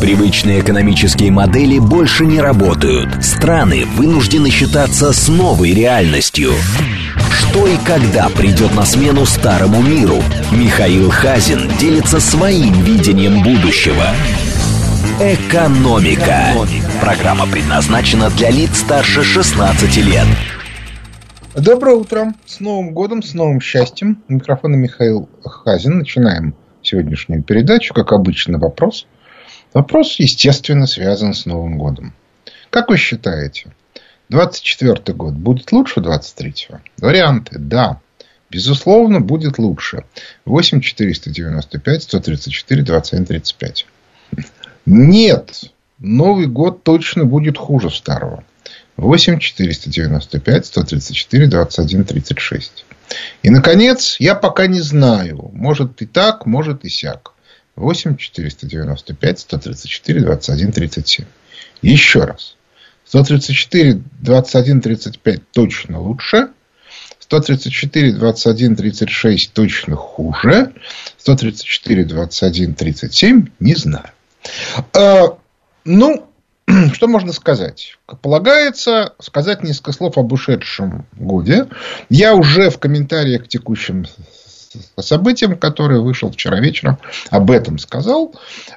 Привычные экономические модели больше не работают. Страны вынуждены считаться с новой реальностью. Что и когда придет на смену старому миру? Михаил Хазин делится своим видением будущего. Экономика. Программа предназначена для лиц старше 16 лет. Доброе утро. С Новым годом, с новым счастьем. У микрофона Михаил Хазин. Начинаем сегодняшнюю передачу. Как обычно, вопрос. Вопрос, естественно, связан с Новым годом. Как вы считаете, 24 год будет лучше 23-го? Варианты. Да. Безусловно, будет лучше. 8 495 134 21 35. Нет. Новый год точно будет хуже старого. 8 495 134 21 36. И, наконец, я пока не знаю. Может и так, может и сяк. 8 495 134 21 37. Еще раз. 134 21 35 точно лучше. 134 21 36 точно хуже. 134 21 37 не знаю. А, ну, что можно сказать? Полагается, сказать несколько слов об ушедшем годе. Я уже в комментариях к текущим событиям, которое вышел вчера вечером, об этом сказал.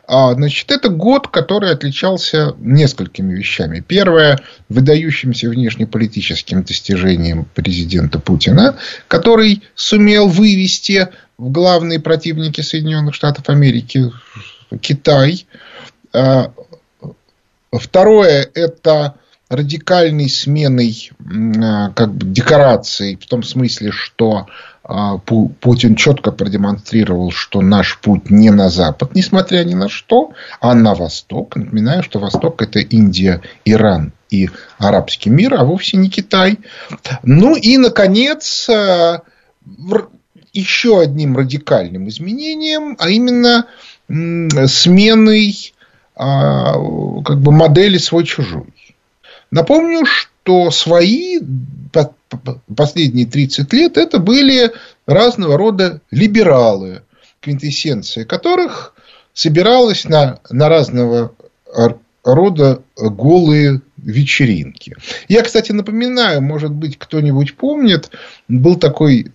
А, значит, это год, который отличался несколькими вещами. Первое, выдающимся внешнеполитическим достижением президента Путина, который сумел вывести в главные противники Соединенных Штатов Америки Китай. А, второе, это радикальной сменой как бы, декораций, в том смысле, что а, Путин четко продемонстрировал, что наш путь не на Запад, несмотря ни на что, а на Восток. Напоминаю, что Восток – это Индия, Иран и арабский мир, а вовсе не Китай. Ну и, наконец, а, еще одним радикальным изменением, а именно сменой а, как бы модели свой-чужой. Напомню, что свои последние 30 лет это были разного рода либералы, квинтэссенция которых собиралась на, на разного рода голые вечеринки. Я, кстати, напоминаю, может быть, кто-нибудь помнит, был такой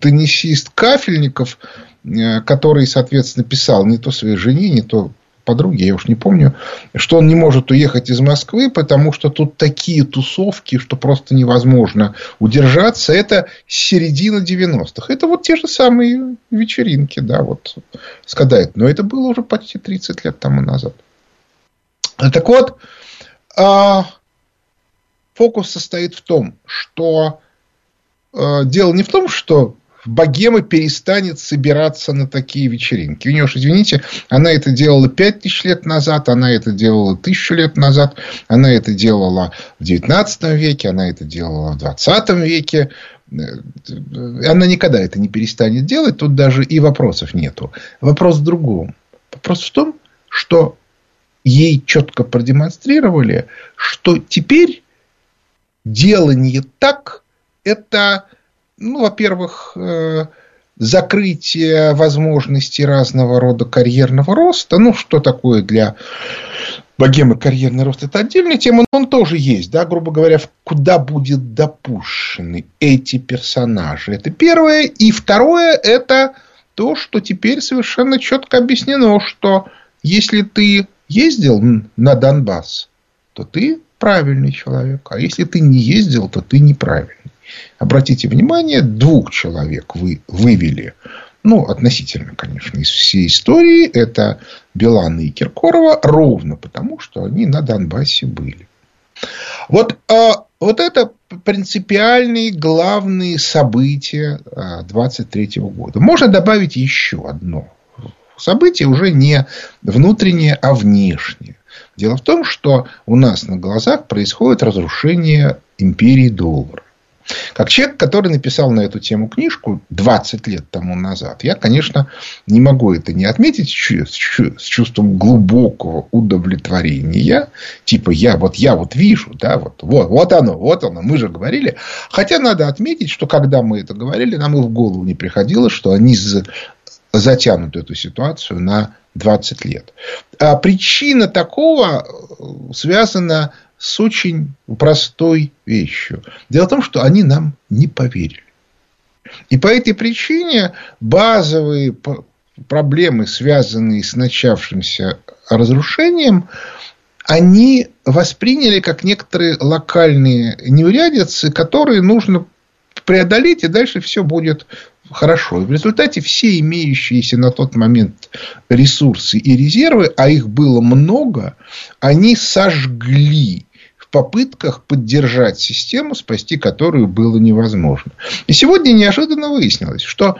теннисист Кафельников, э, который, соответственно, писал не то своей жене, не то подруги, я уж не помню, что он не может уехать из Москвы, потому что тут такие тусовки, что просто невозможно удержаться. Это середина 90-х. Это вот те же самые вечеринки, да, вот сказать. Но это было уже почти 30 лет тому назад. Так вот, а, фокус состоит в том, что а, дело не в том, что богема перестанет собираться на такие вечеринки. У нее уж, извините, она это делала пять тысяч лет назад, она это делала тысячу лет назад, она это делала в XIX веке, она это делала в XX веке. Она никогда это не перестанет делать, тут даже и вопросов нету. Вопрос в другом. Вопрос в том, что ей четко продемонстрировали, что теперь делание так – это ну, во-первых, э, закрытие возможностей разного рода карьерного роста. Ну, что такое для богемы карьерный рост, это отдельная тема, но он тоже есть, да, грубо говоря, куда будет допущены эти персонажи. Это первое. И второе, это то, что теперь совершенно четко объяснено, что если ты ездил на Донбасс, то ты правильный человек. А если ты не ездил, то ты неправильный. Обратите внимание, двух человек вы вывели, ну, относительно, конечно, из всей истории, это Билана и Киркорова, ровно потому, что они на Донбассе были. Вот, а, вот это принципиальные главные события 23 а, года. Можно добавить еще одно событие, уже не внутреннее, а внешнее. Дело в том, что у нас на глазах происходит разрушение империи доллара. Как человек, который написал на эту тему книжку 20 лет тому назад, я, конечно, не могу это не отметить с чувством глубокого удовлетворения. Типа, я вот, я вот вижу, да, вот, вот, вот оно, вот оно, мы же говорили. Хотя надо отметить, что когда мы это говорили, нам и в голову не приходило, что они затянут эту ситуацию на 20 лет. А причина такого э, связана с очень простой вещью. Дело в том, что они нам не поверили. И по этой причине базовые проблемы, связанные с начавшимся разрушением, они восприняли как некоторые локальные неурядицы, которые нужно преодолеть, и дальше все будет хорошо. И в результате все имеющиеся на тот момент ресурсы и резервы, а их было много, они сожгли попытках поддержать систему, спасти которую было невозможно. И сегодня неожиданно выяснилось, что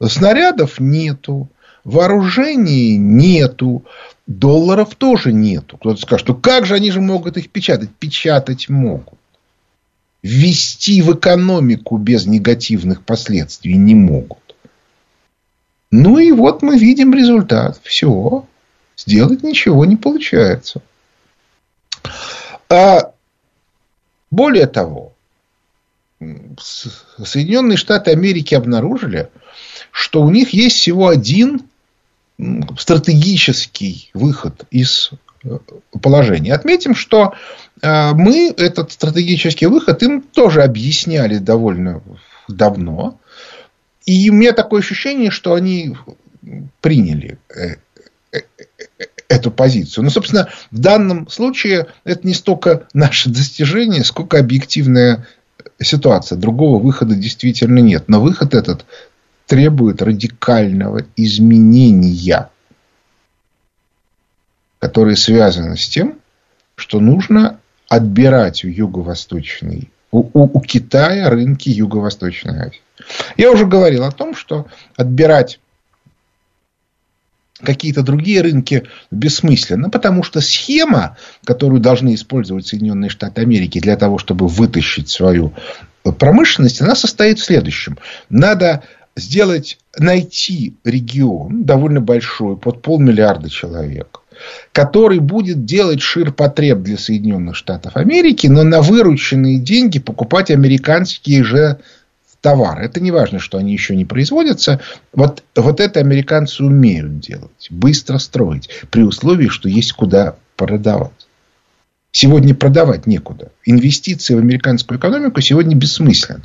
снарядов нету, вооружений нету, долларов тоже нету. Кто-то скажет, ну как же они же могут их печатать? Печатать могут ввести в экономику без негативных последствий не могут. Ну и вот мы видим результат. Все. Сделать ничего не получается. А более того, Соединенные Штаты Америки обнаружили, что у них есть всего один стратегический выход из э, положения. Отметим, что а, мы этот стратегический выход им тоже объясняли довольно давно. И у меня такое ощущение, что они приняли э, э, э, эту позицию. Но, собственно, в данном случае это не столько наше достижение, сколько объективная ситуация. Другого выхода действительно нет. Но выход этот требует радикального изменения, которое связано с тем, что нужно отбирать у юго-восточной, у, у, у Китая рынки Юго-Восточной Азии. Я уже говорил о том, что отбирать какие-то другие рынки бессмысленно, потому что схема, которую должны использовать Соединенные Штаты Америки для того, чтобы вытащить свою промышленность, она состоит в следующем. Надо сделать, найти регион довольно большой, под полмиллиарда человек, который будет делать ширпотреб для Соединенных Штатов Америки, но на вырученные деньги покупать американские же товары. Это не важно, что они еще не производятся. Вот, вот это американцы умеют делать. Быстро строить. При условии, что есть куда продавать. Сегодня продавать некуда. Инвестиции в американскую экономику сегодня бессмысленны.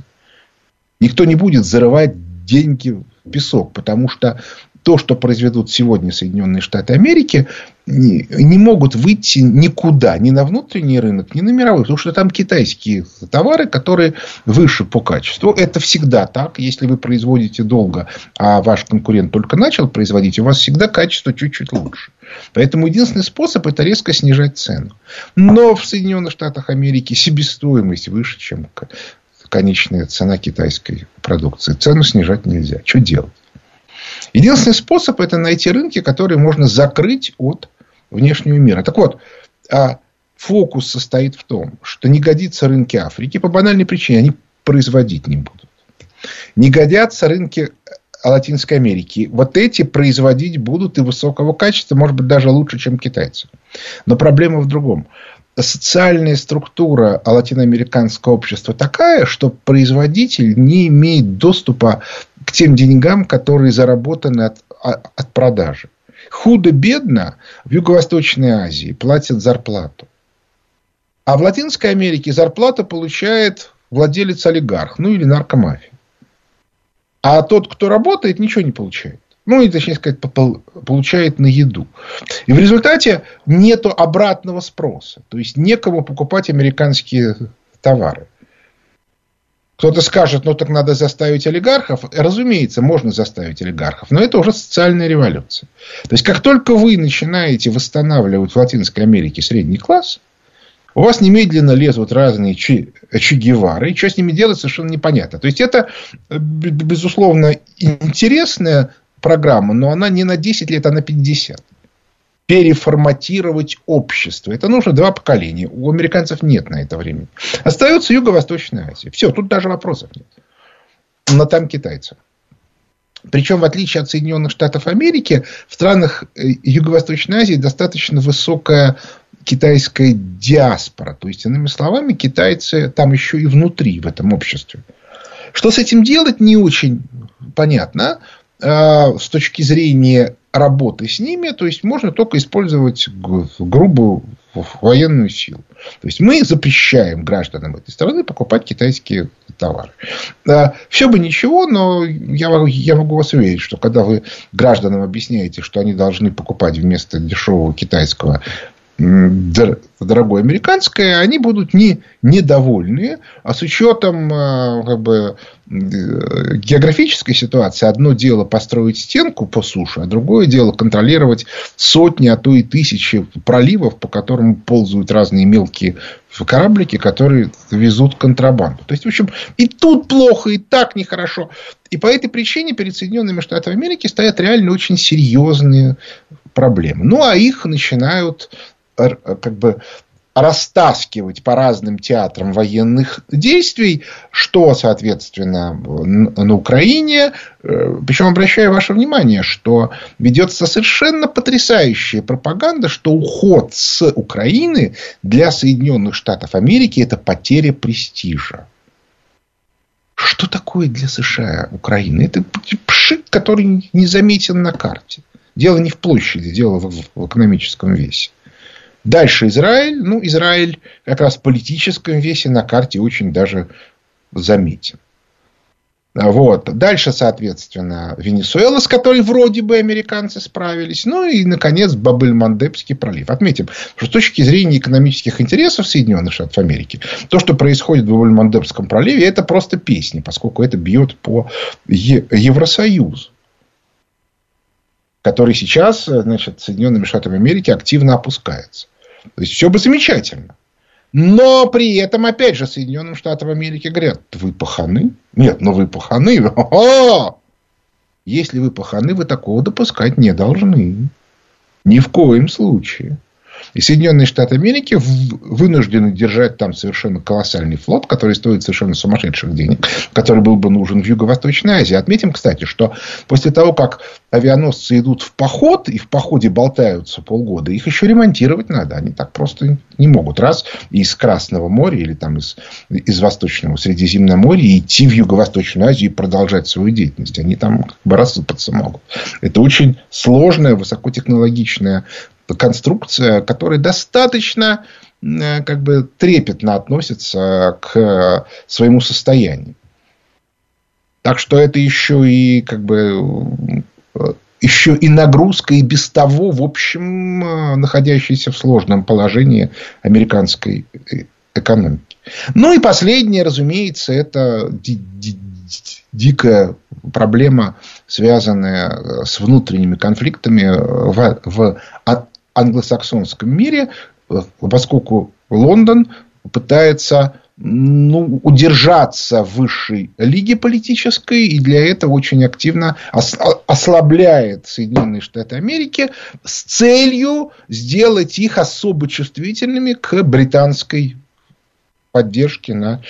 Никто не будет зарывать деньги в песок, потому что то, что произведут сегодня Соединенные Штаты Америки, не, не могут выйти никуда, ни на внутренний рынок, ни на мировой, потому что там китайские товары, которые выше по качеству. Это всегда так. Если вы производите долго, а ваш конкурент только начал производить, у вас всегда качество чуть-чуть лучше. Поэтому единственный способ это резко снижать цену. Но в Соединенных Штатах Америки себестоимость выше, чем конечная цена китайской продукции. Цену снижать нельзя. Что делать? Единственный способ это найти рынки, которые можно закрыть от внешнего мира. Так вот, а фокус состоит в том, что не годится рынки Африки по банальной причине, они производить не будут. Не годятся рынки Латинской Америки. Вот эти производить будут и высокого качества, может быть, даже лучше, чем китайцы. Но проблема в другом. Социальная структура латиноамериканского общества такая, что производитель не имеет доступа тем деньгам, которые заработаны от, от продажи. Худо-бедно в Юго-Восточной Азии платят зарплату. А в Латинской Америке зарплату получает владелец-олигарх, ну или наркомафия. А тот, кто работает, ничего не получает. Ну, и, точнее сказать, получает на еду. И в результате нет обратного спроса. То есть, некому покупать американские товары. Кто-то скажет, ну так надо заставить олигархов. Разумеется, можно заставить олигархов, но это уже социальная революция. То есть, как только вы начинаете восстанавливать в Латинской Америке средний класс, у вас немедленно лезут разные Гевары, и что с ними делать совершенно непонятно. То есть, это, безусловно, интересная программа, но она не на 10 лет, а на 50 переформатировать общество. Это нужно два поколения. У американцев нет на это времени. Остается Юго-Восточная Азия. Все, тут даже вопросов нет. Но там китайцы. Причем, в отличие от Соединенных Штатов Америки, в странах э, Юго-Восточной Азии достаточно высокая китайская диаспора. То есть, иными словами, китайцы там еще и внутри в этом обществе. Что с этим делать, не очень понятно. с точки зрения работы с ними, то есть можно только использовать грубую военную силу. То есть мы запрещаем гражданам этой страны покупать китайские товары. Все бы ничего, но я, я могу вас уверить, что когда вы гражданам объясняете, что они должны покупать вместо дешевого китайского дорогое американское, они будут не недовольны, а с учетом э, как бы, э, географической ситуации, одно дело построить стенку по суше, а другое дело контролировать сотни, а то и тысячи проливов, по которым ползают разные мелкие кораблики, которые везут контрабанду. То есть, в общем, и тут плохо, и так нехорошо. И по этой причине перед Соединенными Штатами Америки стоят реально очень серьезные проблемы. Ну, а их начинают как бы растаскивать по разным театрам военных действий, что, соответственно, на Украине. Э, Причем обращаю ваше внимание, что ведется совершенно потрясающая пропаганда, что уход с Украины для Соединенных Штатов Америки это потеря престижа. Что такое для США Украина? Это пшик, который не заметен на карте. Дело не в площади, дело в экономическом весе. Дальше Израиль. Ну, Израиль как раз в политическом весе на карте очень даже заметен. Вот. Дальше, соответственно, Венесуэла, с которой вроде бы американцы справились. Ну и, наконец, Бабель-Мандебский пролив. Отметим, что с точки зрения экономических интересов Соединенных Штатов Америки, то, что происходит в Бабель-Мандебском проливе, это просто песня, поскольку это бьет по Евросоюзу который сейчас значит, Соединенными Штатами Америки активно опускается. То есть, все бы замечательно. Но при этом, опять же, Соединенным Штатам Америки говорят, вы паханы? Нет, но вы паханы. О! Если вы паханы, вы такого допускать не должны. Ни в коем случае. И Соединенные Штаты Америки вынуждены держать там совершенно колоссальный флот, который стоит совершенно сумасшедших денег, который был бы нужен в Юго-Восточной Азии. Отметим, кстати, что после того, как авианосцы идут в поход и в походе болтаются полгода, их еще ремонтировать надо. Они так просто не могут. Раз из Красного моря или там из, из Восточного Средиземноморья идти в Юго-Восточную Азию и продолжать свою деятельность. Они там как бы рассыпаться могут. Это очень сложная, высокотехнологичная конструкция, которая достаточно э, как бы трепетно относится к своему состоянию. Так что это еще и как бы еще и нагрузка и без того, в общем, э, находящаяся в сложном положении американской э, экономики. Ну и последнее, разумеется, это дикая проблема, связанная с внутренними конфликтами в, в англосаксонском мире, э, поскольку Лондон пытается ну, удержаться в высшей лиге политической, и для этого очень активно ослабляет Соединенные Штаты Америки с целью сделать их особо чувствительными к британской поддержке на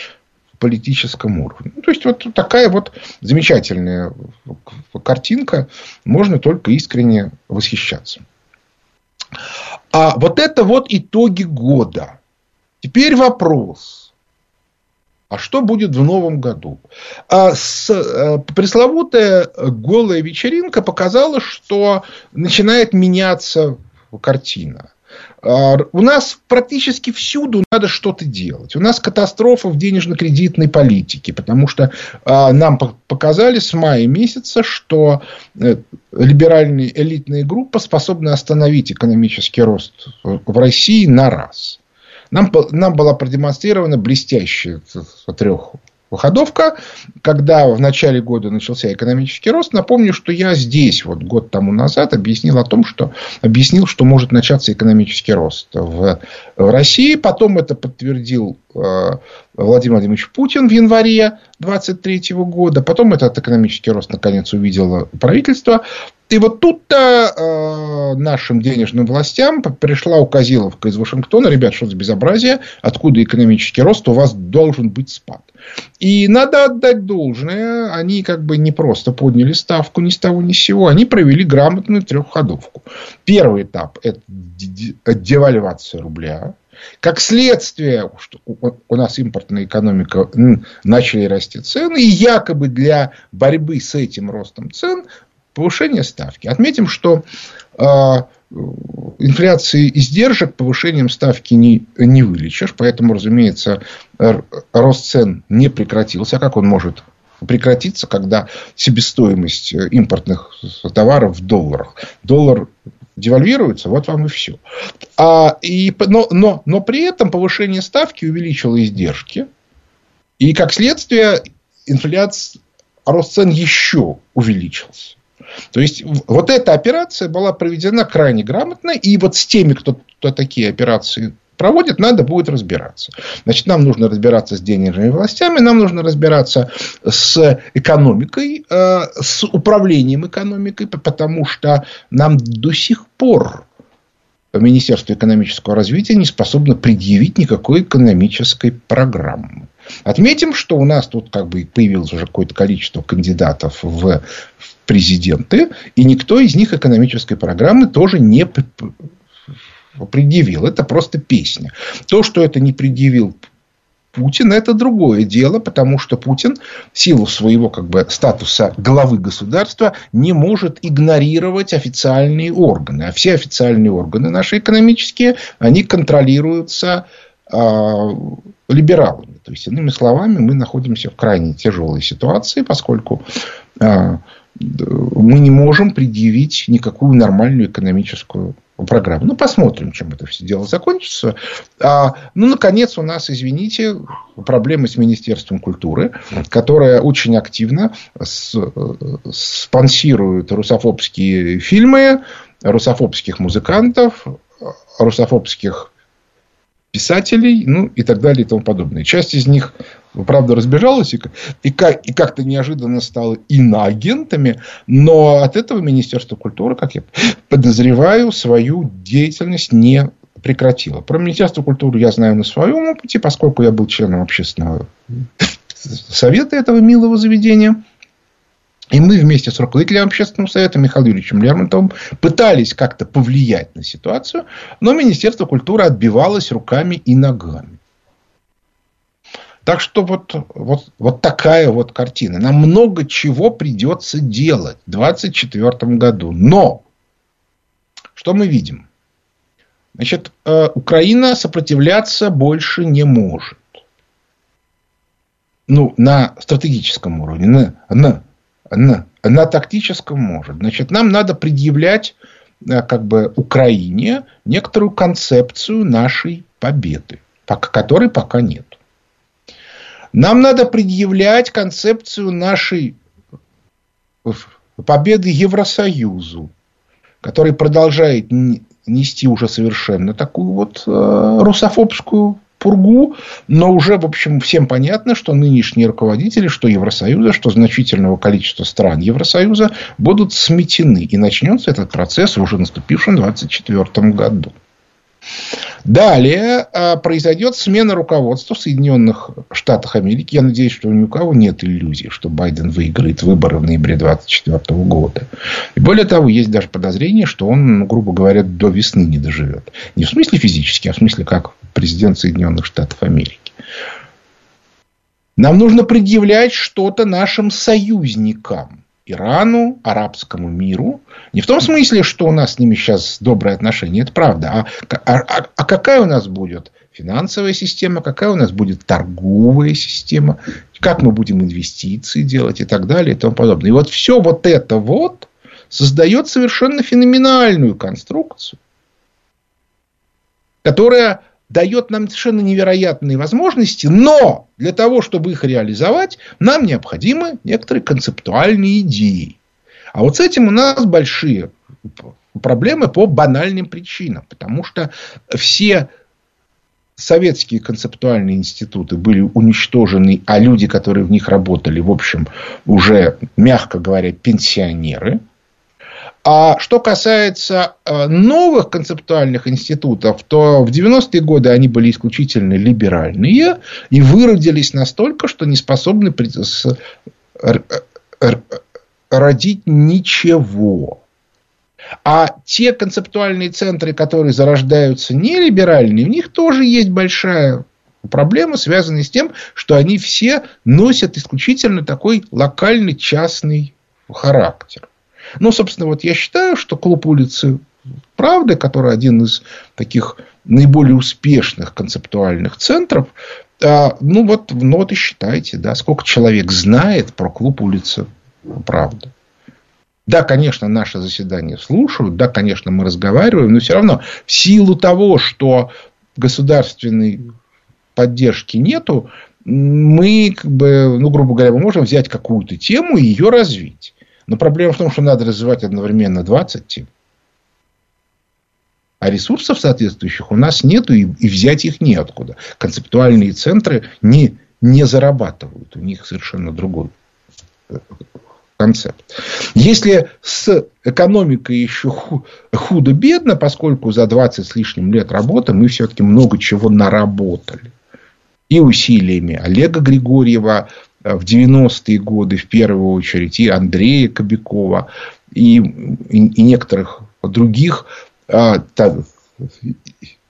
политическом уровне. То есть, вот такая вот замечательная картинка. Можно только искренне восхищаться. А вот это вот итоги года. Теперь вопрос. А что будет в новом году? А с, а, пресловутая голая вечеринка показала, что начинает меняться картина. А, у нас практически всюду надо что-то делать. У нас катастрофа в денежно-кредитной политике, потому что а, нам показали с мая месяца, что э, либеральная элитная группа способна остановить экономический рост в России на раз. Нам, нам была продемонстрирована блестящая трех выходовка, когда в начале года начался экономический рост. Напомню, что я здесь вот год тому назад объяснил о том, что объяснил, что может начаться экономический рост в, в России. Потом это подтвердил э, Владимир Владимирович Путин в январе 2023 года. Потом этот экономический рост наконец увидело правительство. И вот тут-то э, нашим денежным властям пришла указиловка из Вашингтона. Ребят, что за безобразие? Откуда экономический рост? У вас должен быть спад. И надо отдать должное. Они как бы не просто подняли ставку ни с того ни с сего. Они провели грамотную трехходовку. Первый этап – это девальвация рубля. Как следствие, что у нас импортная экономика начали расти цены, и якобы для борьбы с этим ростом цен повышение ставки. Отметим, что э, инфляции издержек повышением ставки не, не вылечишь. Поэтому, разумеется, рост цен не прекратился. Как он может прекратиться, когда себестоимость импортных товаров в долларах? Доллар девальвируется, вот вам и все. А, и, но, но, но при этом повышение ставки увеличило издержки. И, как следствие, инфляция, рост цен еще увеличился. То есть, вот эта операция была проведена крайне грамотно. И вот с теми, кто, кто такие операции проводит, надо будет разбираться. Значит, нам нужно разбираться с денежными властями, нам нужно разбираться с экономикой, э, с управлением экономикой, потому что нам до сих пор Министерство экономического развития не способно предъявить никакой экономической программы. Отметим, что у нас тут как бы появилось уже какое-то количество кандидатов в президенты, и никто из них экономической программы тоже не предъявил. Это просто песня. То, что это не предъявил Путин, это другое дело, потому что Путин в силу своего как бы, статуса главы государства не может игнорировать официальные органы. А все официальные органы наши экономические, они контролируются э, либералами. То есть, иными словами, мы находимся в крайне тяжелой ситуации, поскольку э, мы не можем предъявить никакую нормальную экономическую программу. Ну, посмотрим, чем это все дело закончится. А, ну, наконец, у нас, извините, проблемы с Министерством культуры, которое очень активно с, спонсирует русофобские фильмы, русофобских музыкантов, русофобских писателей, ну и так далее и тому подобное. Часть из них, правда, разбежалась и, и, как, и как-то неожиданно стала иноагентами, но от этого Министерство культуры, как я подозреваю, свою деятельность не прекратило. Про Министерство культуры я знаю на своем опыте, поскольку я был членом общественного совета этого милого заведения – и мы вместе с руководителем общественного совета Михаилом Юрьевичем Лермонтовым пытались как-то повлиять на ситуацию, но Министерство культуры отбивалось руками и ногами. Так что вот, вот, вот такая вот картина. Нам много чего придется делать в 2024 году. Но что мы видим? Значит, э, Украина сопротивляться больше не может. Ну, на стратегическом уровне, на, на на, на тактическом может. Значит, нам надо предъявлять э, как бы Украине некоторую концепцию нашей победы, которой пока нет. Нам надо предъявлять концепцию нашей победы Евросоюзу, который продолжает нести уже совершенно такую вот э, русофобскую пургу, но уже, в общем, всем понятно, что нынешние руководители, что Евросоюза, что значительного количества стран Евросоюза будут сметены. И начнется этот процесс в уже наступившем 2024 году. Далее а, произойдет смена руководства в Соединенных Штатах Америки. Я надеюсь, что ни у кого нет иллюзий, что Байден выиграет выборы в ноябре 2024 года. И более того, есть даже подозрение, что он, грубо говоря, до весны не доживет. Не в смысле физически, а в смысле как президент Соединенных Штатов Америки. Нам нужно предъявлять что-то нашим союзникам. Ирану, арабскому миру. Не в том смысле, что у нас с ними сейчас добрые отношения, это правда. А, а, а, а какая у нас будет финансовая система, какая у нас будет торговая система, как мы будем инвестиции делать и так далее и тому подобное. И вот все вот это вот создает совершенно феноменальную конструкцию, которая дает нам совершенно невероятные возможности, но для того, чтобы их реализовать, нам необходимы некоторые концептуальные идеи. А вот с этим у нас большие проблемы по банальным причинам, потому что все советские концептуальные институты были уничтожены, а люди, которые в них работали, в общем, уже, мягко говоря, пенсионеры – а что касается э, новых концептуальных институтов, то в 90-е годы они были исключительно либеральные и выродились настолько, что не способны родить ничего. А те концептуальные центры, которые зарождаются нелиберальные, в них тоже есть большая проблема, связанная с тем, что они все носят исключительно такой локальный частный характер. Ну, собственно, вот я считаю, что клуб улицы правды, который один из таких наиболее успешных концептуальных центров, а, ну вот, ну вот и считайте, да, сколько человек знает про клуб улицы правды. Да, конечно, наши заседания слушают, да, конечно, мы разговариваем, но все равно в силу того, что государственной поддержки нету, мы, как бы, ну, грубо говоря, мы можем взять какую-то тему и ее развить. Но проблема в том, что надо развивать одновременно 20 тем. А ресурсов соответствующих у нас нету, и, и взять их неоткуда. Концептуальные центры не, не зарабатывают. У них совершенно другой концепт. Если с экономикой еще худо-бедно, поскольку за 20 с лишним лет работы мы все-таки много чего наработали. И усилиями Олега Григорьева э, в 90-е годы, в первую очередь, и Андрея Кобякова, и, и, и некоторых других а,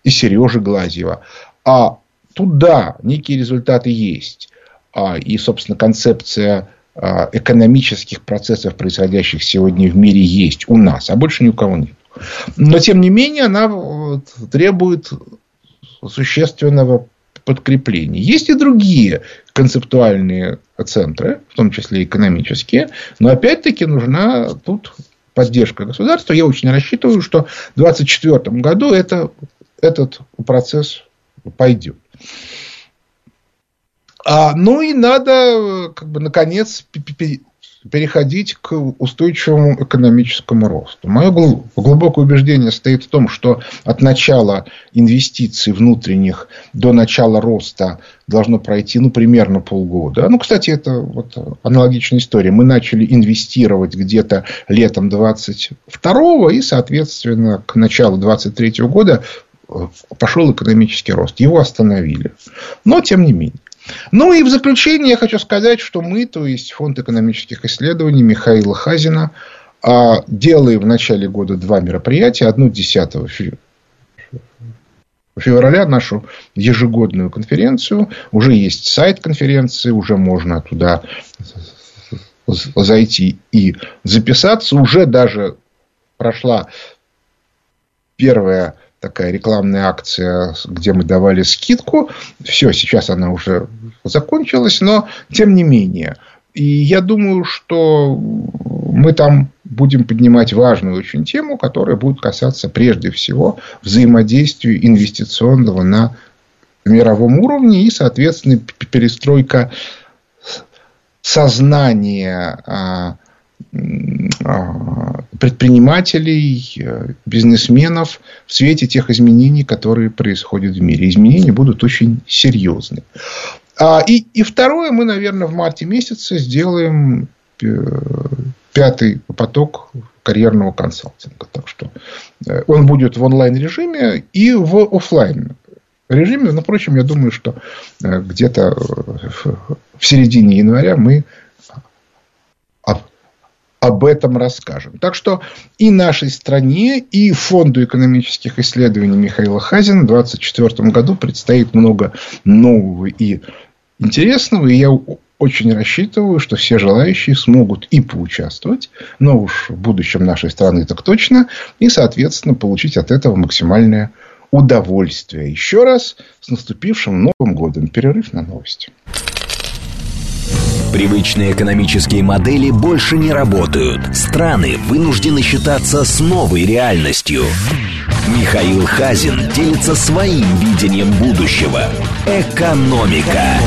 и Сережи Глазьева. А тут, да, некие результаты есть. А, и, собственно, концепция а, экономических процессов, происходящих сегодня в мире, есть у нас, а больше ни у кого нет. Но, тем не менее, она требует существенного подкрепления. Есть и другие концептуальные центры, в том числе экономические, но опять-таки нужна тут поддержка государства. Я очень рассчитываю, что в 2024 году это, этот процесс пойдет. А, ну и надо, как бы, наконец, переходить к устойчивому экономическому росту. Мое глубокое убеждение стоит в том, что от начала инвестиций внутренних до начала роста должно пройти ну, примерно полгода. Ну, кстати, это вот аналогичная история. Мы начали инвестировать где-то летом 22 и, соответственно, к началу 23 года э, пошел экономический рост. Его остановили. Но, тем не менее. Ну и в заключение я хочу сказать, что мы, то есть Фонд экономических исследований Михаила Хазина, а, делаем в начале года два мероприятия. Одну 10 февраля нашу ежегодную конференцию. Уже есть сайт конференции, уже можно туда зайти и записаться. Уже даже прошла первая такая рекламная акция, где мы давали скидку. Все, сейчас она уже закончилась, но тем не менее. И я думаю, что мы там будем поднимать важную очень тему, которая будет касаться прежде всего взаимодействия инвестиционного на мировом уровне и, соответственно, перестройка сознания а, а, предпринимателей, э, бизнесменов в свете тех изменений, которые происходят в мире. Изменения будут очень серьезны. А, и, и второе, мы, наверное, в марте месяце сделаем э, пятый поток карьерного консалтинга. Так что э, он будет в онлайн режиме и в офлайн режиме. Но, впрочем, я думаю, что где-то в середине января мы об этом расскажем. Так что и нашей стране, и Фонду экономических исследований Михаила Хазина в 2024 году предстоит много нового и интересного. И я очень рассчитываю, что все желающие смогут и поучаствовать, но уж в будущем нашей страны так точно, и, соответственно, получить от этого максимальное удовольствие. Еще раз с наступившим Новым годом. Перерыв на новости. Привычные экономические модели больше не работают. Страны вынуждены считаться с новой реальностью. Михаил Хазин делится своим видением будущего. Экономика.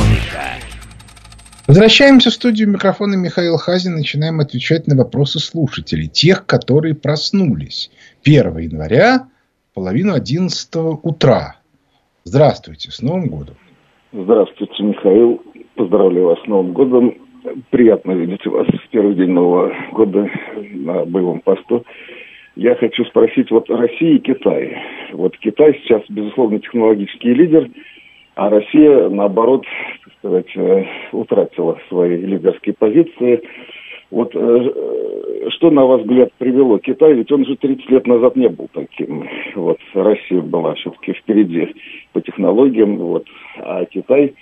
Возвращаемся в студию микрофона Михаил Хазин. Начинаем отвечать на вопросы слушателей. Тех, которые проснулись 1 января, половину 11 утра. Здравствуйте, с Новым годом. Здравствуйте, Михаил. Поздравляю вас с Новым годом. Приятно видеть вас в первый день Нового года на боевом посту. Я хочу спросить, вот Россия и Китай. Вот Китай сейчас, безусловно, технологический лидер, а Россия, наоборот, так сказать, э, утратила свои лидерские позиции. Вот э, что, на ваш взгляд, привело Китай? Ведь он же 30 лет назад не был таким. Вот Россия была все-таки впереди по технологиям, вот, а Китай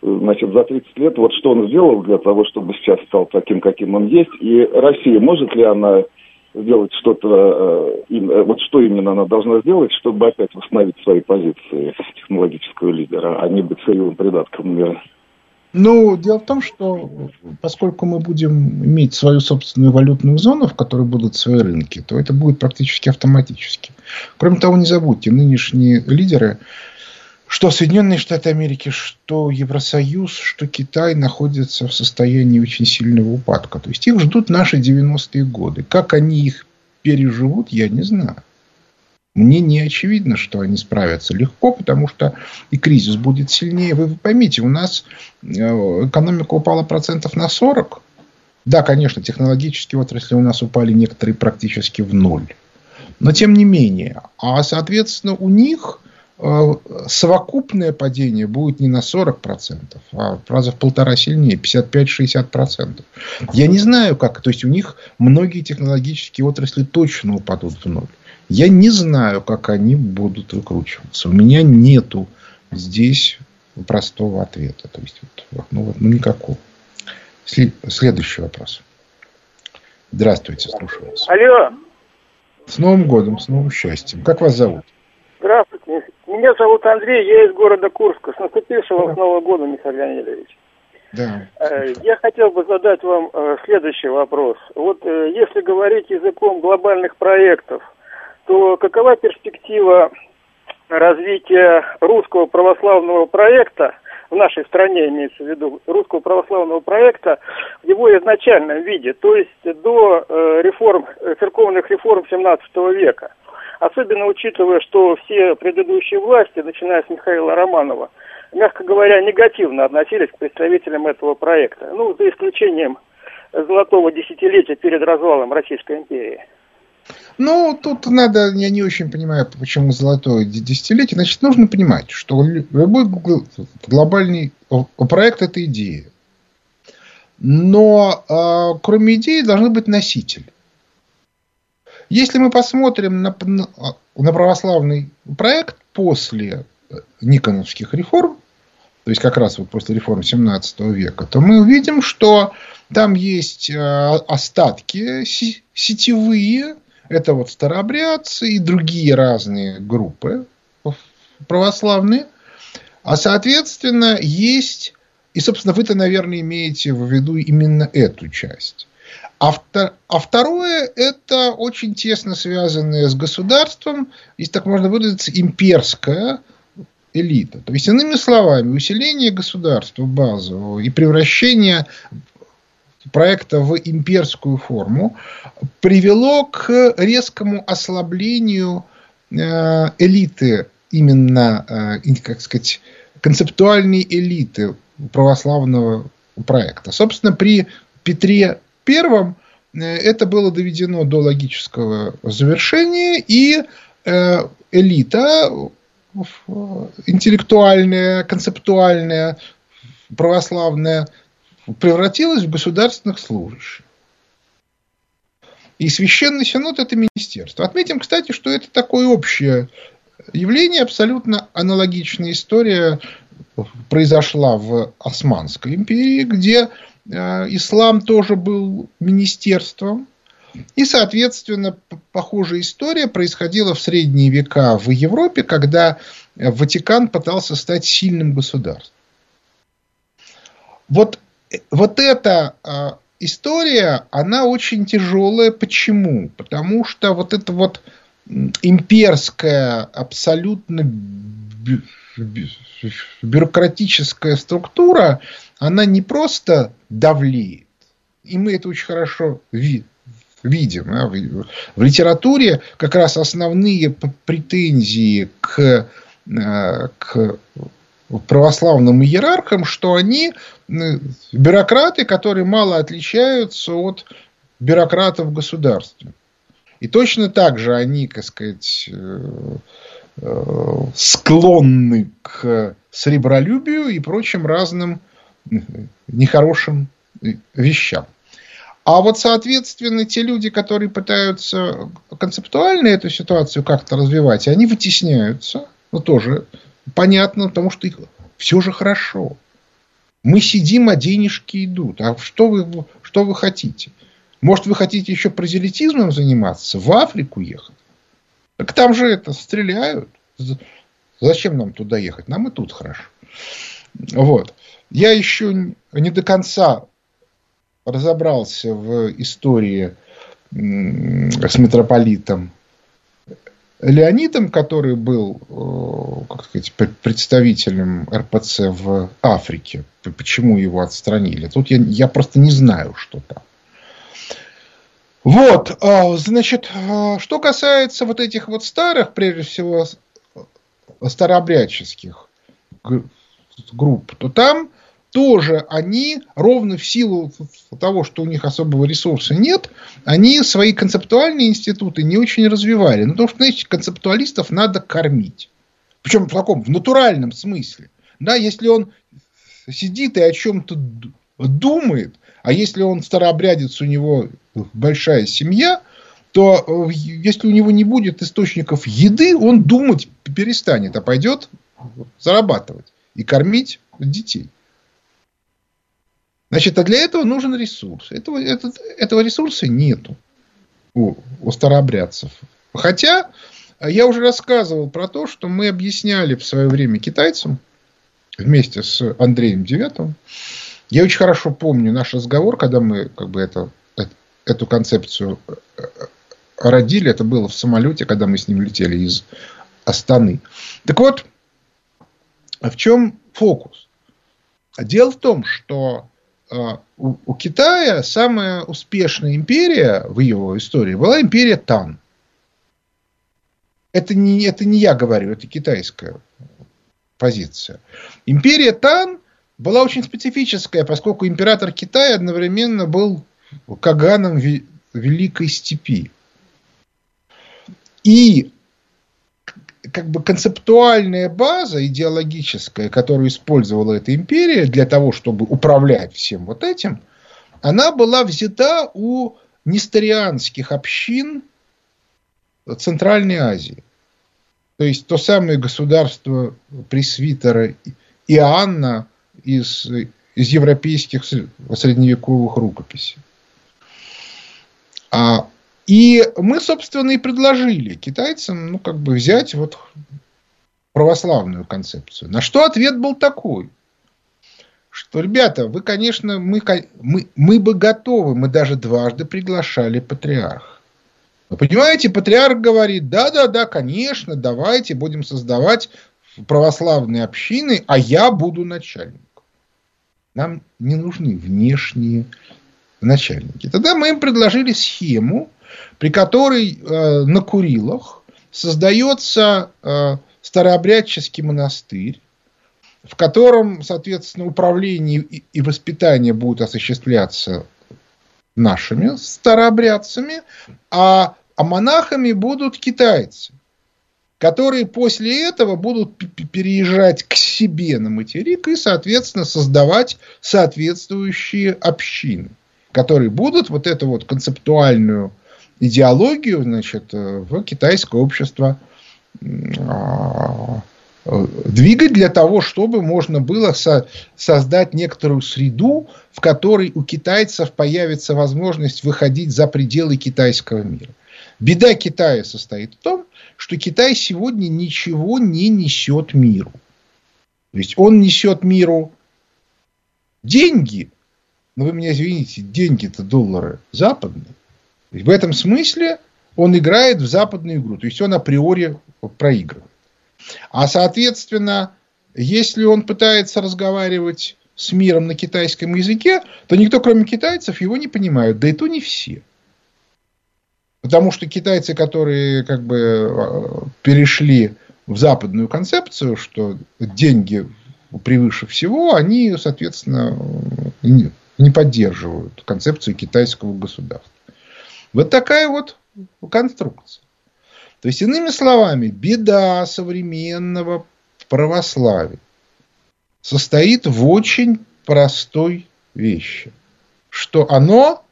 значит, за 30 лет, вот что он сделал для того, чтобы сейчас стал таким, каким он есть, и Россия, может ли она сделать что-то, э, э, вот что именно она должна сделать, чтобы опять восстановить свои позиции технологического лидера, а не быть сырьевым придатком мира? Ну, дело в том, что поскольку мы будем иметь свою собственную валютную зону, в которой будут свои рынки, то это будет практически автоматически. Кроме того, не забудьте, нынешние лидеры, что Соединенные Штаты Америки, что Евросоюз, что Китай находятся в состоянии очень сильного упадка. То есть их ждут наши 90-е годы. Как они их переживут, я не знаю. Мне не очевидно, что они справятся легко, потому что и кризис будет сильнее. Вы поймите, у нас э, экономика упала процентов на 40. Да, конечно, технологические отрасли у нас упали некоторые практически в ноль. Но тем не менее. А, соответственно, у них совокупное падение будет не на 40%, а раза в полтора сильнее, 55-60%. Я не знаю, как. То есть, у них многие технологические отрасли точно упадут в ноль. Я не знаю, как они будут выкручиваться. У меня нету здесь простого ответа. То есть, вот, ну, вот, ну, никакого. Следующий вопрос. Здравствуйте, слушаю вас. Алло. С Новым годом, с новым счастьем. Как вас зовут? Здравствуйте. Меня зовут Андрей, я из города Курска. С наступившего да. Нового года, Михаил Леонидович. Да. Э, я хотел бы задать вам э, следующий вопрос. Вот э, если говорить языком глобальных проектов, то какова перспектива развития русского православного проекта в нашей стране, имеется в виду, русского православного проекта в его изначальном виде, то есть до реформ, церковных реформ 17 века. Особенно учитывая, что все предыдущие власти, начиная с Михаила Романова, мягко говоря, негативно относились к представителям этого проекта. Ну, за исключением золотого десятилетия перед развалом Российской империи. Ну, тут надо, я не очень понимаю, почему золотое десятилетие. Значит, нужно понимать, что любой глобальный проект – это идея. Но э, кроме идеи должны быть носители. Если мы посмотрим на, на православный проект после Никоновских реформ, то есть как раз вот после реформ 17 века, то мы увидим, что там есть э, остатки сетевые, это вот старообрядцы и другие разные группы православные. А соответственно есть, и собственно вы-то, наверное, имеете в виду именно эту часть. А, втор, а второе, это очень тесно связанное с государством, если так можно выразиться, имперская элита. То есть, иными словами, усиление государства базового и превращение проекта в имперскую форму привело к резкому ослаблению э, элиты, именно, э, как сказать, концептуальной элиты православного проекта. Собственно, при Петре Первом э, это было доведено до логического завершения, и элита интеллектуальная, концептуальная, православная превратилась в государственных служащих. И священный синод это министерство. Отметим, кстати, что это такое общее явление, абсолютно аналогичная история произошла в Османской империи, где э, ислам тоже был министерством. И, соответственно, похожая история происходила в средние века в Европе, когда Ватикан пытался стать сильным государством. Вот вот эта а, история, она очень тяжелая. Почему? Потому что вот эта вот имперская, абсолютно бюрократическая структура, она не просто давлеет. И мы это очень хорошо видим. В литературе как раз основные претензии к, а, к православным иерархам, что они бюрократы, которые мало отличаются от бюрократов в государстве. И точно так же они, так сказать, э, э, склонны к сребролюбию и прочим разным нехорошим вещам. А вот, соответственно, те люди, которые пытаются концептуально эту ситуацию как-то развивать, они вытесняются. Ну, тоже понятно, потому что их все же хорошо. Мы сидим, а денежки идут. А что вы, что вы хотите? Может, вы хотите еще прозелитизмом заниматься, в Африку ехать? Так там же это стреляют. Зачем нам туда ехать? Нам и тут хорошо. Вот. Я еще не до конца разобрался в истории с митрополитом Леонидом, который был, э, как сказать, представителем РПЦ в Африке. Почему его отстранили? Тут я, я просто не знаю, что там. Вот, а, значит, а, что касается вот этих вот старых, прежде всего, старообрядческих групп, то там тоже они, ровно в силу того, что у них особого ресурса нет, они свои концептуальные институты не очень развивали. Ну, потому что, знаете, концептуалистов надо кормить. Причем в таком, в натуральном смысле. Да, если он сидит и о чем-то думает, а если он старообрядец, у него большая семья, то э, если у него не будет источников еды, он думать перестанет, а пойдет зарабатывать и кормить детей. Значит, а для этого нужен ресурс. Этого, этот, этого ресурса нету у, у старообрядцев. Хотя я уже рассказывал про то, что мы объясняли в свое время китайцам вместе с Андреем Девятым. Я очень хорошо помню наш разговор, когда мы как бы это, эту концепцию э, родили. Это было в самолете, когда мы с ним летели из Астаны. Так вот, в чем фокус? Дело в том, что а, у, у Китая самая успешная империя в его истории была империя Тан. Это не, это не я говорю, это китайская позиция. Империя Тан была очень специфическая, поскольку император Китая одновременно был Каганом Великой Степи. И как бы концептуальная база идеологическая, которую использовала эта империя для того, чтобы управлять всем вот этим, она была взята у несторианских общин Центральной Азии. То есть то самое государство пресвитера Иоанна из, из европейских средневековых рукописей. А и мы, собственно, и предложили китайцам, ну, как бы взять вот православную концепцию. На что ответ был такой, что, ребята, вы, конечно, мы, мы, мы бы готовы, мы даже дважды приглашали патриарха. Вы понимаете, патриарх говорит, да-да-да, конечно, давайте будем создавать православные общины, а я буду начальником. Нам не нужны внешние начальники. Тогда мы им предложили схему, при которой э, на Курилах создается э, старообрядческий монастырь, в котором, соответственно, управление и, воспитание будут осуществляться нашими старообрядцами, а, а монахами будут китайцы, которые после этого будут переезжать к себе на материк и, соответственно, создавать соответствующие общины, которые будут вот эту вот концептуальную идеологию значит, э, в китайское общество э, двигать для того, чтобы можно было со создать некоторую среду, в которой у китайцев появится возможность выходить за пределы китайского мира. Беда Китая состоит в том, что Китай сегодня ничего не несет миру. То есть он несет миру деньги, но вы меня извините, деньги-то доллары западные. В этом смысле он играет в западную игру. То есть он априори проигрывает. А соответственно, если он пытается разговаривать с миром на китайском языке, то никто, кроме китайцев, его не понимает. Да и то не все. Потому что китайцы, которые как бы перешли в западную концепцию, что деньги превыше всего, они, соответственно, не поддерживают концепцию китайского государства. Вот такая вот конструкция. То есть, иными словами, беда современного православия состоит в очень простой вещи, что оно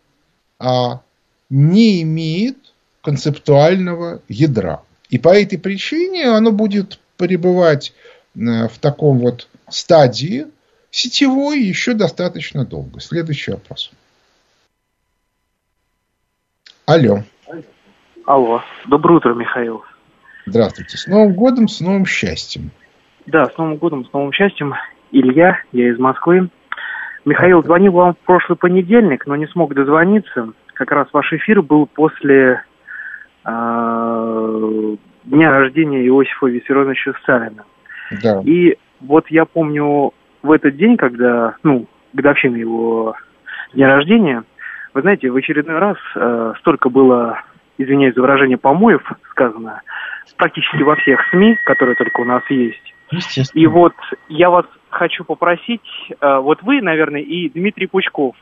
а, не имеет концептуального ядра. И по этой причине оно будет пребывать э, в таком вот стадии сетевой еще достаточно долго. Следующий вопрос. Алло. Алло. Доброе утро, Михаил. Здравствуйте. С Новым годом, с новым счастьем. Да, с Новым годом, с новым счастьем. Илья, я из Москвы. Михаил, звонил вам в прошлый понедельник, но не смог дозвониться. Как раз ваш эфир был после э, дня рождения Иосифа Виссарионовича Сталина. Да. И вот я помню в этот день, когда, ну, годовщина его дня рождения, вы знаете, в очередной раз э, столько было, извиняюсь за выражение, помоев сказано, практически во всех СМИ, которые только у нас есть. И вот я вас хочу попросить, э, вот вы, наверное, и Дмитрий Пучков,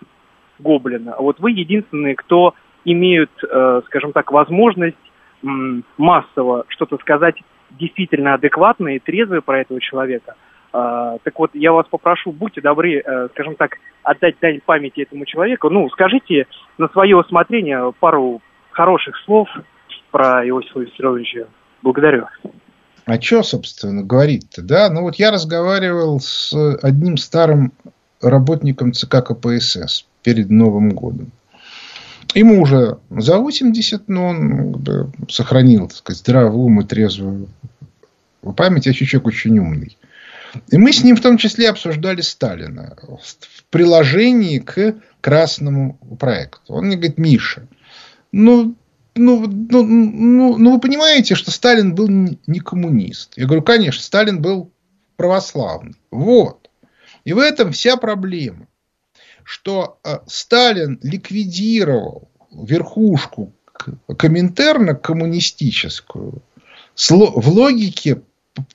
Гоблин, вот вы единственные, кто имеют, э, скажем так, возможность массово что-то сказать действительно адекватное и трезвое про этого человека. А, так вот, я вас попрошу, будьте добры, э, скажем так, отдать дань памяти этому человеку. Ну, скажите на свое усмотрение пару хороших слов про Иосифа Виссарионовича. Благодарю. А что, собственно, говорить-то, да? Ну, вот я разговаривал с одним старым работником ЦК КПСС перед Новым годом. Ему уже за 80, но он сохранил, так сказать, здравый ум и трезвую память. Я человек очень умный. И мы с ним в том числе обсуждали Сталина в приложении к красному проекту. Он мне говорит, Миша, ну, ну, ну, ну, ну, вы понимаете, что Сталин был не коммунист. Я говорю, конечно, Сталин был православный. Вот. И в этом вся проблема. Что э, Сталин ликвидировал верхушку Коминтерна коммунистическую в логике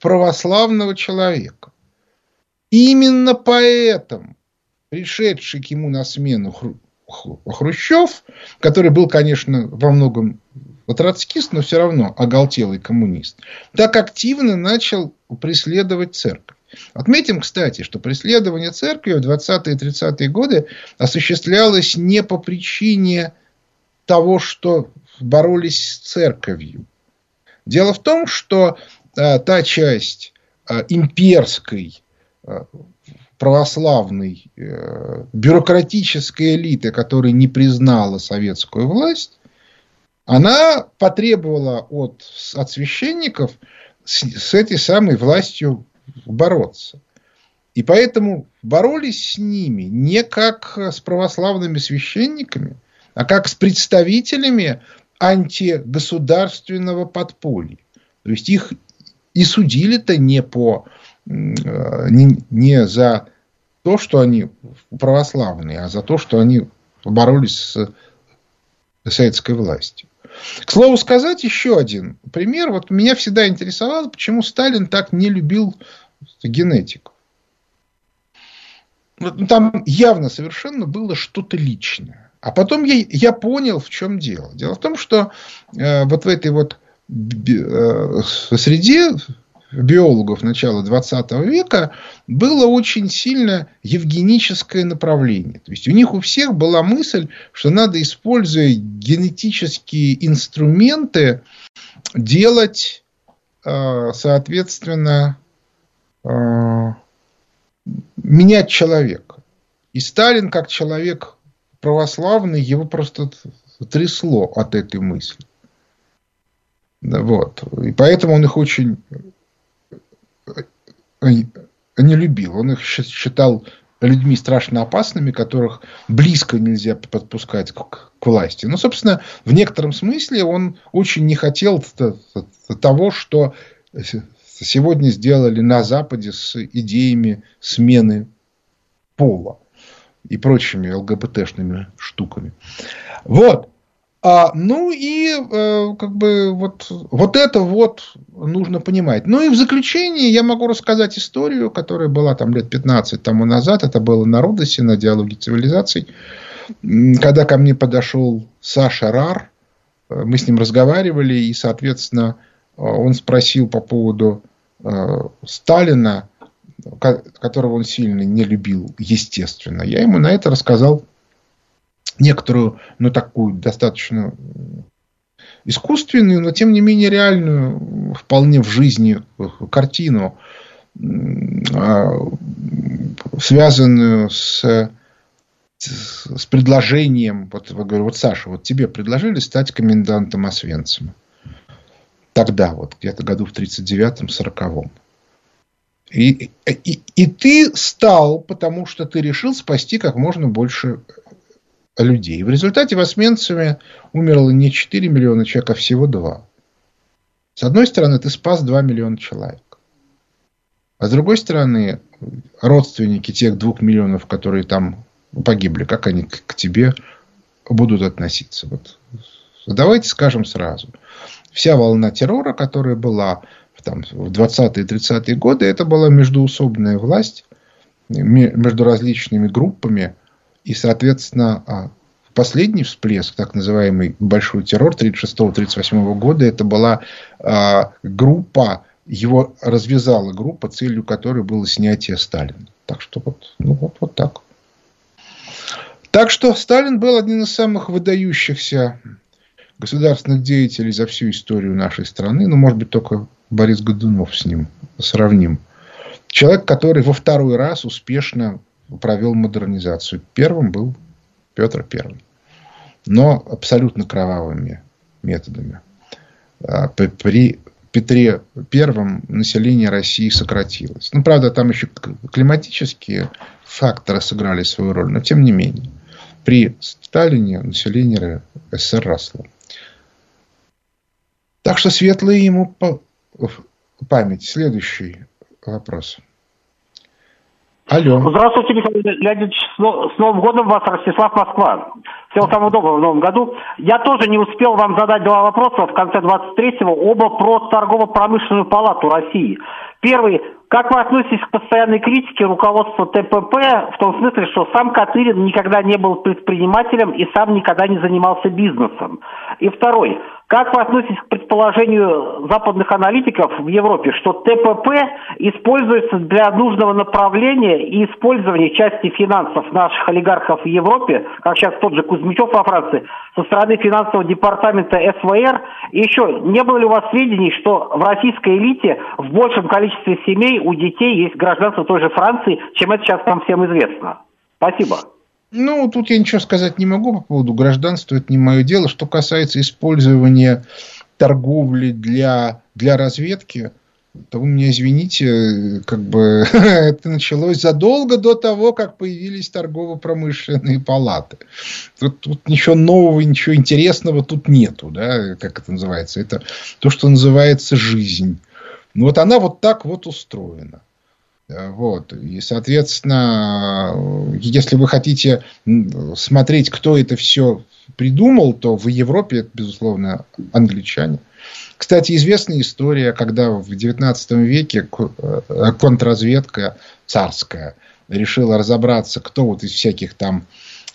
православного человека. Именно поэтому пришедший к ему на смену Хрущев, который был, конечно, во многом троцкист, но все равно оголтелый коммунист, так активно начал преследовать церковь. Отметим, кстати, что преследование церкви в 20-е и 30-е годы осуществлялось не по причине того, что боролись с церковью. Дело в том, что та часть э, имперской э, православной э, бюрократической элиты, которая не признала советскую власть, она потребовала от, от священников с, с этой самой властью бороться. И поэтому боролись с ними не как с православными священниками, а как с представителями антигосударственного подполья. То есть их и судили-то не по э, не, не за то, что они православные, а за то, что они боролись с советской властью. К слову сказать, еще один пример. Вот меня всегда интересовало, почему Сталин так не любил генетику. Там явно совершенно было что-то личное. А потом я, я понял, в чем дело. Дело в том, что э, вот в этой вот э, среде биологов начала 20 века было очень сильно евгеническое направление. То есть у них у всех была мысль, что надо, используя генетические инструменты, делать, э, соответственно, э, менять человека. И Сталин, как человек православный, его просто трясло от этой мысли. Вот. И поэтому он их очень не любил. Он их считал людьми страшно опасными, которых близко нельзя подпускать к, к власти. Но, собственно, в некотором смысле он очень не хотел того, что сегодня сделали на Западе с идеями смены пола и прочими ЛГБТшными штуками. Вот. А, ну и э, как бы вот, вот это вот нужно понимать. Ну и в заключение я могу рассказать историю, которая была там лет 15 тому назад. Это было на Родосе, на диалоге цивилизаций. Когда ко мне подошел Саша Рар, э, мы с ним разговаривали, и, соответственно, э, он спросил по поводу э, Сталина, которого он сильно не любил, естественно. Я ему на это рассказал некоторую, ну, такую достаточно искусственную, но тем не менее реальную, вполне в жизни картину, а, связанную с с предложением, вот, я говорю, вот Саша, вот тебе предложили стать комендантом Освенцима. Тогда, вот где-то году в 39-м, 40-м. И, и, и ты стал, потому что ты решил спасти как можно больше людей. В результате в Освенциме умерло не 4 миллиона человек, а всего 2. С одной стороны, ты спас 2 миллиона человек. А с другой стороны, родственники тех двух миллионов, которые там погибли, как они к тебе будут относиться? Вот. Давайте скажем сразу. Вся волна террора, которая была там, в 20-е 30-е годы, это была междуусобная власть между различными группами. И, соответственно, а, последний всплеск, так называемый большой террор 36-38 года, это была а, группа его развязала группа, целью которой было снятие Сталина. Так что вот, ну вот, вот так. Так что Сталин был один из самых выдающихся государственных деятелей за всю историю нашей страны. Ну, может быть, только Борис Годунов с ним сравним. Человек, который во второй раз успешно провел модернизацию. Первым был Петр Первый. Но абсолютно кровавыми методами. А, при Петре Первом население России сократилось. Ну, правда, там еще климатические факторы сыграли свою роль, но тем не менее. При Сталине население СССР росло. Так что светлая ему память. Следующий вопрос. Алло. Здравствуйте, Михаил Леонидович. С Новым годом вас, Ростислав, Москва. Всего самого доброго в новом году. Я тоже не успел вам задать два вопроса в конце 23-го, оба про торгово-промышленную палату России. Первый. Как вы относитесь к постоянной критике руководства ТПП в том смысле, что сам Катырин никогда не был предпринимателем и сам никогда не занимался бизнесом? И второй. Как вы относитесь к предположению западных аналитиков в Европе, что ТПП используется для нужного направления и использования части финансов наших олигархов в Европе, как сейчас тот же Кузьмичев во Франции, со стороны финансового департамента СВР? И еще, не было ли у вас сведений, что в российской элите в большем количестве семей у детей есть гражданство той же Франции, чем это сейчас нам всем известно? Спасибо. Ну, тут я ничего сказать не могу по поводу гражданства, это не мое дело. Что касается использования торговли для, для разведки, то вы меня извините, как бы это началось задолго до того, как появились торгово-промышленные палаты. Тут, тут ничего нового, ничего интересного тут нету, да, как это называется. Это то, что называется жизнь. Ну, вот она вот так вот устроена. Э, вот. И, соответственно, если вы хотите смотреть, кто это все придумал, то в Европе это, безусловно, англичане. Кстати, известная история, когда в XIX веке э, контрразведка царская решила разобраться, кто вот из всяких там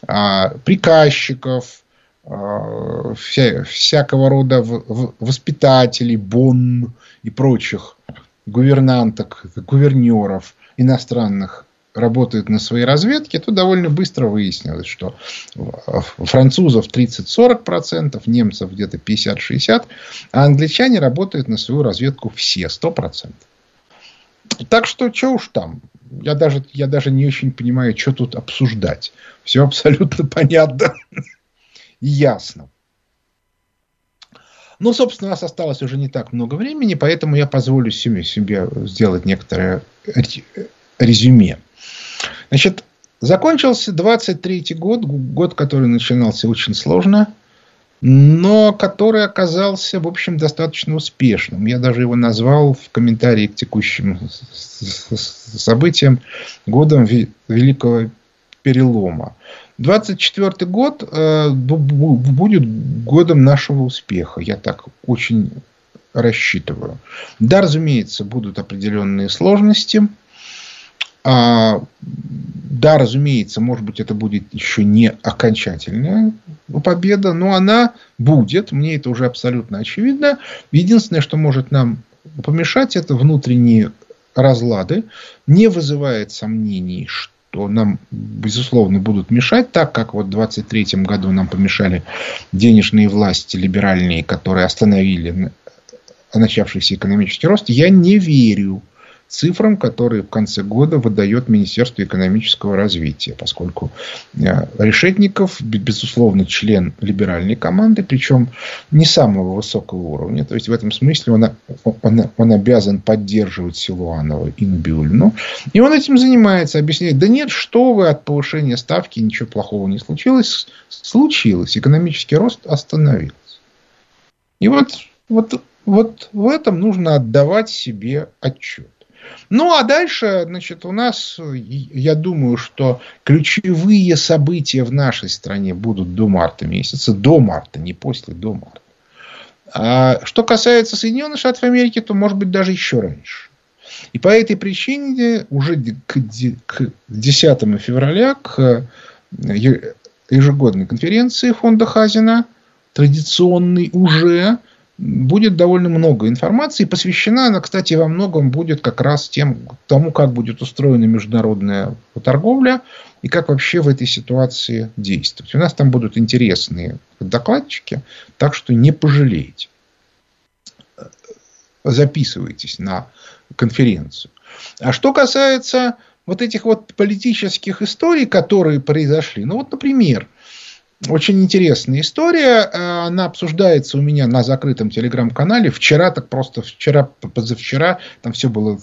а, приказчиков, а, вся, всякого рода воспитателей, бон и прочих гувернанток, гувернеров иностранных работают на своей разведке, то довольно быстро выяснилось, что французов 30-40%, немцев где-то 50-60%, а англичане работают на свою разведку все, 100%. Так что, что уж там. Я даже, я даже не очень понимаю, что тут обсуждать. Все абсолютно понятно и ясно. Ну, собственно, у нас осталось уже не так много времени, поэтому я позволю себе, себе сделать некоторое резюме. Значит, закончился 23 год, год, который начинался очень сложно, но который оказался, в общем, достаточно успешным. Я даже его назвал в комментарии к текущим событиям годом Великого перелома. 24 год э, будет годом нашего успеха. Я так очень рассчитываю. Да, разумеется, будут определенные сложности. А, да, разумеется, может быть, это будет еще не окончательная победа, но она будет. Мне это уже абсолютно очевидно. Единственное, что может нам помешать, это внутренние разлады. Не вызывает сомнений, что то нам, безусловно, будут мешать, так как вот в 23 году нам помешали денежные власти либеральные, которые остановили начавшийся экономический рост. Я не верю цифрам, которые в конце года выдает Министерство экономического развития, поскольку э, Решетников, безусловно, член либеральной команды, причем не самого высокого уровня. То есть, в этом смысле он, он, он обязан поддерживать Силуанова и Набиулину. И он этим занимается, объясняет, да нет, что вы от повышения ставки, ничего плохого не случилось. Случилось. Экономический рост остановился. И вот, вот, вот в этом нужно отдавать себе отчет. Ну, а дальше, значит, у нас, я думаю, что ключевые события в нашей стране будут до марта месяца. До марта, не после, до марта. А что касается Соединенных Штатов Америки, то, может быть, даже еще раньше. И по этой причине уже к 10 февраля, к ежегодной конференции фонда Хазина, традиционный уже, будет довольно много информации. Посвящена она, кстати, во многом будет как раз тем, тому, как будет устроена международная торговля и как вообще в этой ситуации действовать. У нас там будут интересные докладчики, так что не пожалеете. Записывайтесь на конференцию. А что касается вот этих вот политических историй, которые произошли, ну вот, например, очень интересная история. Э, она обсуждается у меня на закрытом телеграм-канале. Вчера, так просто вчера, позавчера, там все было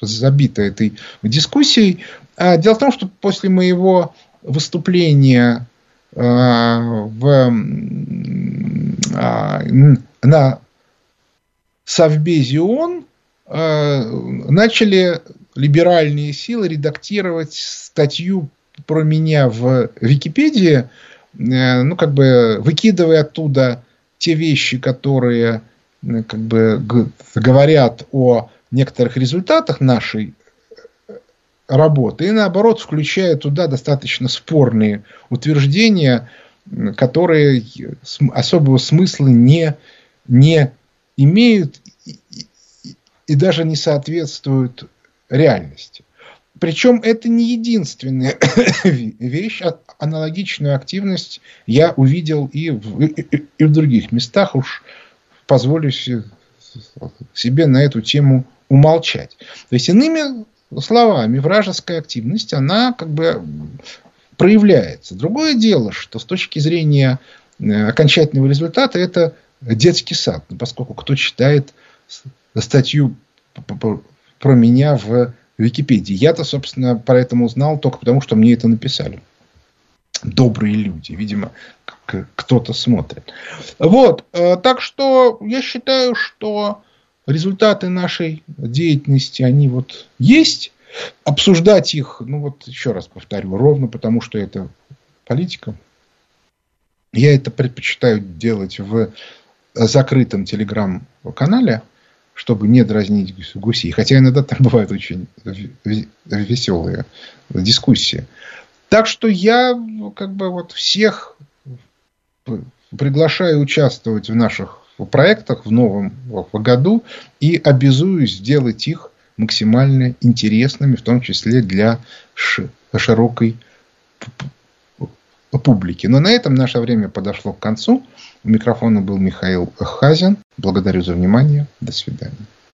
забито этой дискуссией. А, дело в том, что после моего выступления э, в, а, на Совбезе ООН э, начали либеральные силы редактировать статью про меня в Википедии, э, ну, как бы выкидывая оттуда те вещи, которые э, как бы говорят о некоторых результатах нашей э, работы, и наоборот, включая туда достаточно спорные утверждения, которые особого смысла не, не имеют и, и, и даже не соответствуют реальности. Причем это не единственная вещь. А аналогичную активность я увидел и в, и, в других местах. Уж позволю себе на эту тему умолчать. То есть, иными словами, вражеская активность, она как бы проявляется. Другое дело, что с точки зрения э, окончательного результата это детский сад. Поскольку кто читает статью про меня в Википедии. Я-то, собственно, про это узнал только потому, что мне это написали. Добрые люди. Видимо, кто-то смотрит. Вот. Э, так что я считаю, что результаты нашей деятельности, они вот есть. Обсуждать их, ну вот еще раз повторю, ровно потому, что это политика. Я это предпочитаю делать в закрытом телеграм-канале чтобы не дразнить гусей. Хотя иногда там бывают очень веселые дискуссии. Так что я как бы вот всех приглашаю участвовать в наших проектах в новом году и обязуюсь сделать их максимально интересными, в том числе для широкой публики. Но на этом наше время подошло к концу. У микрофона был Михаил Хазин. Благодарю за внимание. До свидания.